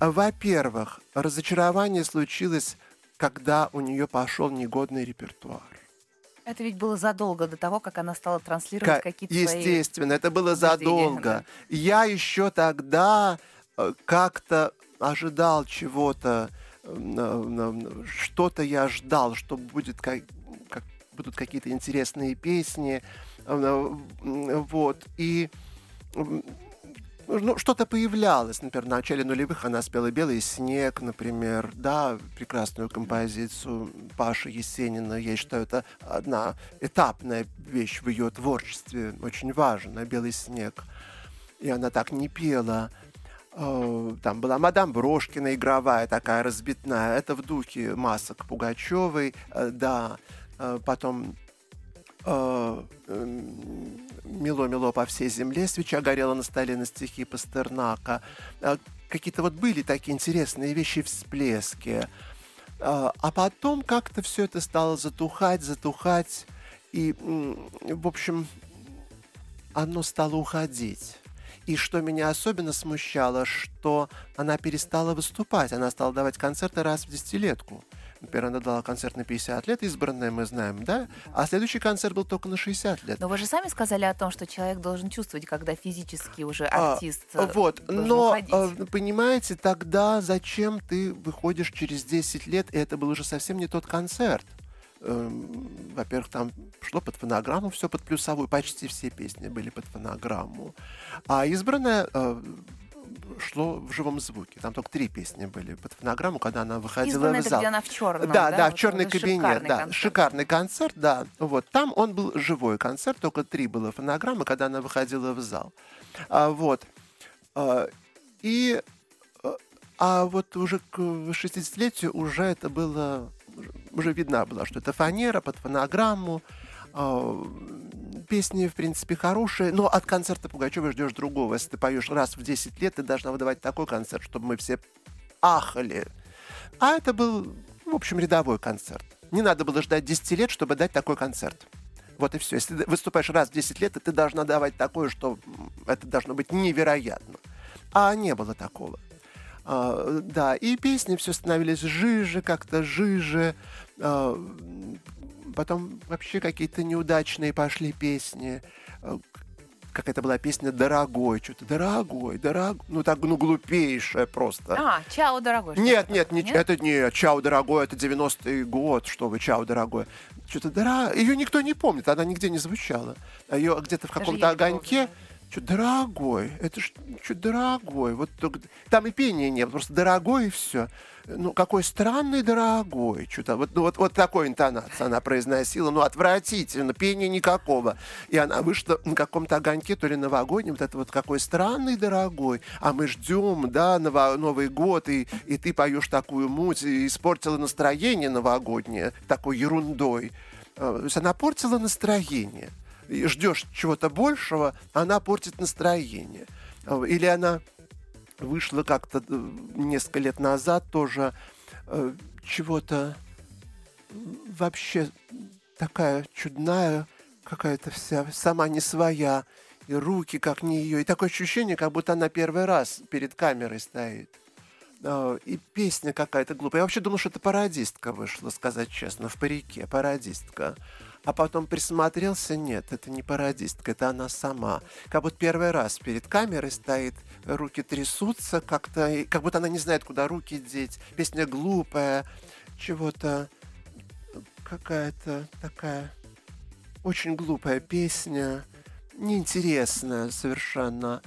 Во-первых, разочарование случилось когда у нее пошел негодный репертуар. Это ведь было задолго до того, как она стала транслировать как, какие-то Естественно, свои это было задолго. Да. Я еще тогда э, как-то ожидал чего-то, э, что-то я ждал, что будет как, как будут какие-то интересные песни, э, вот и ну, что-то появлялось. Например, в начале нулевых она спела «Белый снег», например, да, прекрасную композицию Паши Есенина. Я считаю, это одна этапная вещь в ее творчестве, очень важная, «Белый снег». И она так не пела. Э, там была мадам Брошкина игровая, такая разбитная. Это в духе масок Пугачевой, э, да. Э, потом «Мило-мило по всей земле», «Свеча горела на столе» на стихи Пастернака. Какие-то вот были такие интересные вещи, всплески. А потом как-то все это стало затухать, затухать. И, в общем, оно стало уходить. И что меня особенно смущало, что она перестала выступать. Она стала давать концерты раз в десятилетку. Например, она дала концерт на 50 лет, избранное мы знаем, да? А следующий концерт был только на 60 лет. Но вы же сами сказали о том, что человек должен чувствовать, когда физически уже а, артист а, Вот, но, уходить. понимаете, тогда зачем ты выходишь через 10 лет, и это был уже совсем не тот концерт эм, во-первых, там шло под фонограмму, все под плюсовую, почти все песни были под фонограмму. А избранная э, шло в живом звуке. Там только три песни были под фонограмму, когда она выходила Избранная в зал. где она в черном, да? Да, да, вот в черный кабинет, да. Концерт. Шикарный концерт, да. Вот. Там он был живой концерт, только три было фонограммы, когда она выходила в зал. А, вот. А, и а, а вот уже к 60-летию уже это было, уже видна была, что это фанера под фонограмму, а, песни, в принципе, хорошие, но от концерта Пугачева ждешь другого. Если ты поешь раз в 10 лет, ты должна выдавать такой концерт, чтобы мы все ахали. А это был, в общем, рядовой концерт. Не надо было ждать 10 лет, чтобы дать такой концерт. Вот и все. Если ты выступаешь раз в 10 лет, ты должна давать такое, что это должно быть невероятно. А не было такого. А, да, и песни все становились жиже, как-то жиже. А, Потом вообще какие-то неудачные пошли песни. Э, как это была песня «Дорогой», что-то «Дорогой», «Дорогой», ну так, ну глупейшая просто. А, «Чао, дорогой». Нет, нет, не, нет, это не «Чао, дорогой», это 90-й год, что вы «Чао, дорогой». Что-то дорогой, ее никто не помнит, она нигде не звучала. Ее где-то в каком-то огоньке... Что дорогой, это что дорогой, вот там и пения нет, просто дорогой и все ну, какой странный дорогой, что-то вот, ну, вот, вот такой интонация она произносила, ну, отвратительно, пения никакого. И она вышла на каком-то огоньке, то ли новогоднем, вот это вот какой странный дорогой, а мы ждем, да, ново, Новый год, и, и ты поешь такую муть, и испортила настроение новогоднее такой ерундой. А, то есть она портила настроение. Ждешь чего-то большего, она портит настроение. Или она вышла как-то э, несколько лет назад тоже э, чего-то вообще такая чудная, какая-то вся сама не своя, и руки как не ее, и такое ощущение, как будто она первый раз перед камерой стоит. э, и песня какая-то глупая. Я вообще думал, что это пародистка вышла, сказать честно, в парике, пародистка. А потом присмотрелся, нет, это не пародистка, это она сама. Как будто первый раз перед камерой стоит, руки трясутся как-то, как будто она не знает, куда руки деть. Песня глупая, чего-то какая-то такая очень глупая песня, неинтересная совершенно.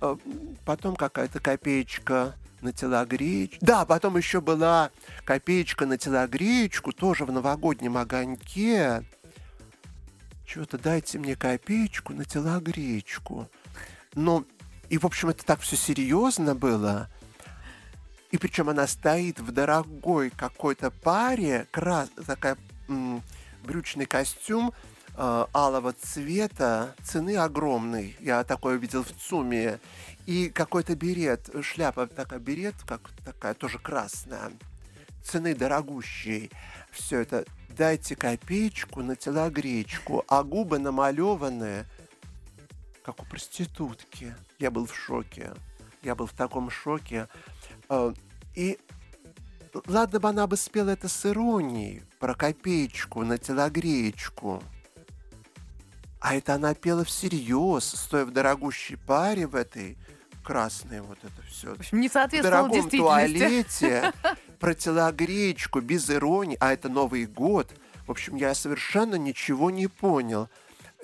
А, потом какая-то копеечка на телогреечку. Да, потом еще была копеечка на телогреечку, тоже в новогоднем огоньке. Чего-то дайте мне копеечку на телогреечку. Ну, и, в общем, это так все серьезно было. И причем она стоит в дорогой какой-то паре, крас... такая м- брючный костюм э, алого цвета, цены огромной. Я такое видел в ЦУМе. И какой-то берет, шляпа такая берет, как такая тоже красная. Цены дорогущей. Все это дайте копеечку на телогречку, а губы намалеванные, как у проститутки. Я был в шоке. Я был в таком шоке. Э, и ладно бы она бы спела это с иронией, про копеечку на телогреечку. А это она пела всерьез, стоя в дорогущей паре в этой красной вот это все. Не в дорогом туалете, про телогреечку, без иронии, а это Новый год. В общем, я совершенно ничего не понял.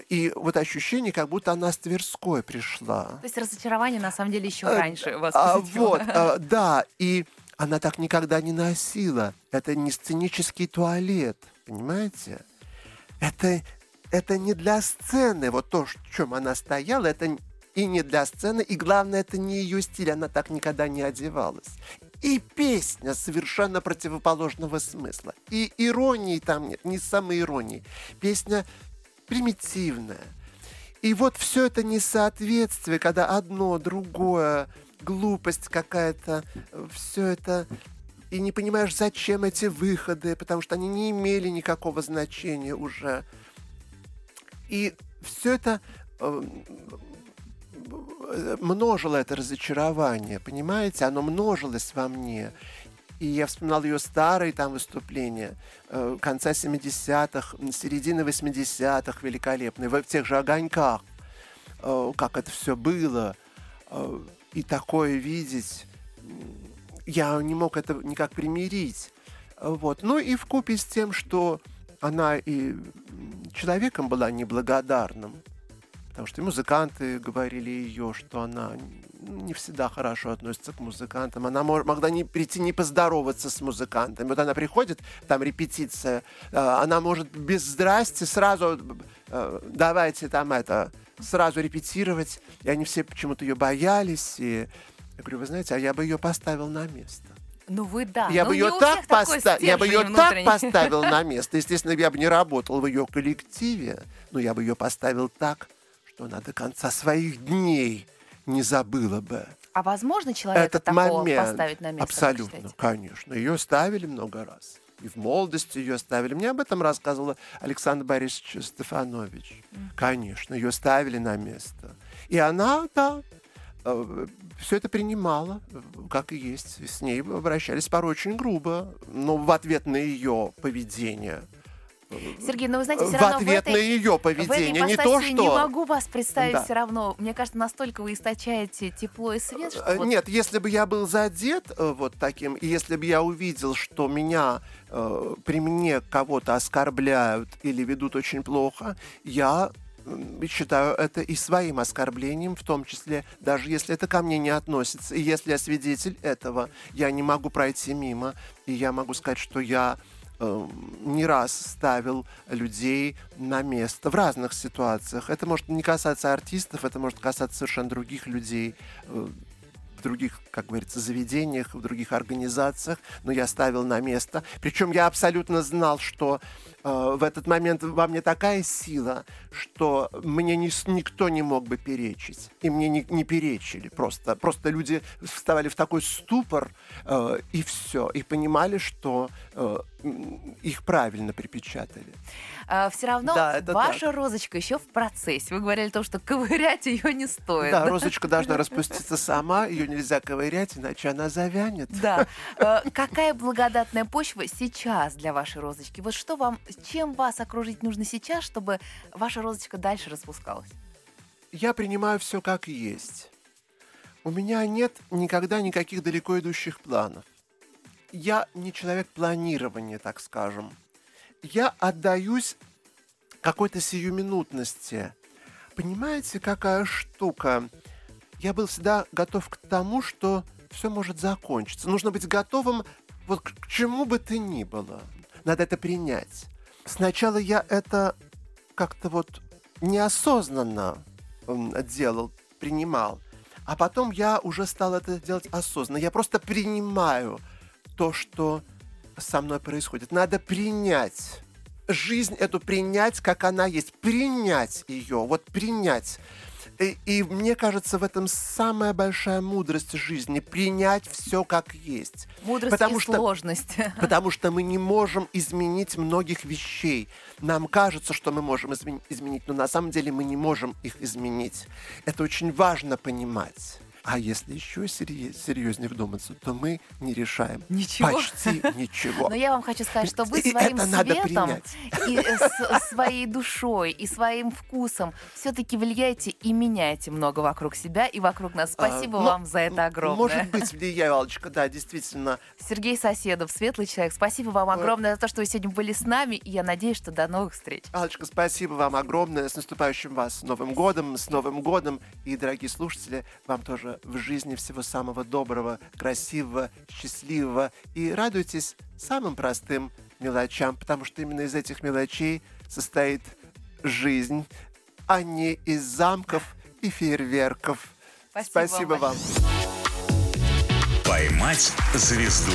И вот ощущение, как будто она с Тверской пришла. То есть разочарование на самом деле еще а, раньше вас а, Вот, а, да, и она так никогда не носила. Это не сценический туалет, понимаете? Это, это не для сцены. Вот то, в чем она стояла, это и не для сцены, и главное, это не ее стиль, она так никогда не одевалась. И песня совершенно противоположного смысла. И иронии там нет, не самой иронии. Песня примитивная. И вот все это несоответствие, когда одно, другое, глупость какая-то, все это и не понимаешь, зачем эти выходы, потому что они не имели никакого значения уже. И все это э, множило это разочарование, понимаете? Оно множилось во мне. И я вспоминал ее старые там выступления, э, конца 70-х, середины 80-х великолепные, в тех же огоньках, э, как это все было. Э, и такое видеть, я не мог это никак примирить. Вот. Ну и в купе с тем, что она и человеком была неблагодарным, потому что и музыканты говорили ее, что она не всегда хорошо относится к музыкантам. Она мог, могла не прийти не поздороваться с музыкантами. Вот она приходит, там репетиция, э, она может без здрасти сразу э, давайте там это сразу репетировать. И они все почему-то ее боялись. И я говорю, вы знаете, а я бы ее поставил на место. Ну вы да. Я бы ее так поставил, я бы ее так поставил на <laughs> место. Естественно, я бы не работал в ее коллективе, но я бы ее поставил так, что она до конца своих дней не забыла бы. А возможно человека Этот такого момент, поставить на место? Абсолютно, конечно. Ее ставили много раз. И в молодости ее ставили. Мне об этом рассказывала Александр Борисович Стефанович. Mm. Конечно, ее ставили на место. И она, да, э, все это принимала, как и есть. С ней обращались порой очень грубо, но в ответ на ее поведение – Сергей, но вы знаете, все в равно ответ в этой, на ее поведение, не то что. Не могу вас представить да. все равно. Мне кажется, настолько вы источаете тепло и свет. Что вот... Нет, если бы я был задет э, вот таким, и если бы я увидел, что меня э, при мне кого-то оскорбляют или ведут очень плохо, я считаю это и своим оскорблением, в том числе, даже если это ко мне не относится. И если я свидетель этого, я не могу пройти мимо, и я могу сказать, что я Э, не раз ставил людей на место в разных ситуациях. Это может не касаться артистов, это может касаться совершенно других людей э, в других, как говорится, заведениях, в других организациях, но я ставил на место. Причем я абсолютно знал, что в этот момент во мне такая сила, что мне ни, никто не мог бы перечить. И мне не, не перечили просто. Просто люди вставали в такой ступор, э, и все. И понимали, что э, их правильно припечатали. А, все равно да, ваша так. розочка еще в процессе. Вы говорили о том, что ковырять ее не стоит. Да, розочка должна распуститься сама, ее нельзя ковырять, иначе она завянет. Да. Э, какая благодатная почва сейчас для вашей розочки? Вот что вам, чем вас окружить нужно сейчас, чтобы ваша розочка дальше распускалась? Я принимаю все как есть. У меня нет никогда никаких далеко идущих планов. Я не человек планирования, так скажем. Я отдаюсь какой-то сиюминутности. Понимаете, какая штука? Я был всегда готов к тому, что все может закончиться. Нужно быть готовым вот к чему бы ты ни было. Надо это принять. Сначала я это как-то вот неосознанно делал, принимал. А потом я уже стал это делать осознанно. Я просто принимаю то, что со мной происходит. Надо принять. Жизнь эту принять, как она есть. Принять ее. Вот принять. И, и мне кажется, в этом самая большая мудрость жизни принять все как есть. Мудрость потому и что, сложность. <laughs> Потому что мы не можем изменить многих вещей. Нам кажется, что мы можем изменить, но на самом деле мы не можем их изменить. Это очень важно понимать. А если еще серьезнее вдуматься, то мы не решаем ничего. почти <laughs> ничего. Но я вам хочу сказать, что вы и своим светом, и с, своей душой, и своим вкусом все-таки влияете и меняете много вокруг себя и вокруг нас. А, Спасибо а, вам за это огромное. Может быть, влияю, Алочка, да, действительно. Сергей Соседов, светлый человек, спасибо вам огромное за то, что вы сегодня были с нами, и я надеюсь, что до новых встреч. Алочка, спасибо вам огромное. С наступающим вас Новым годом, с Новым годом. И, дорогие слушатели, вам тоже в жизни всего самого доброго, красивого, счастливого. И радуйтесь самым простым мелочам, потому что именно из этих мелочей состоит жизнь, а не из замков и фейерверков. Спасибо, Спасибо вам. Поймать звезду.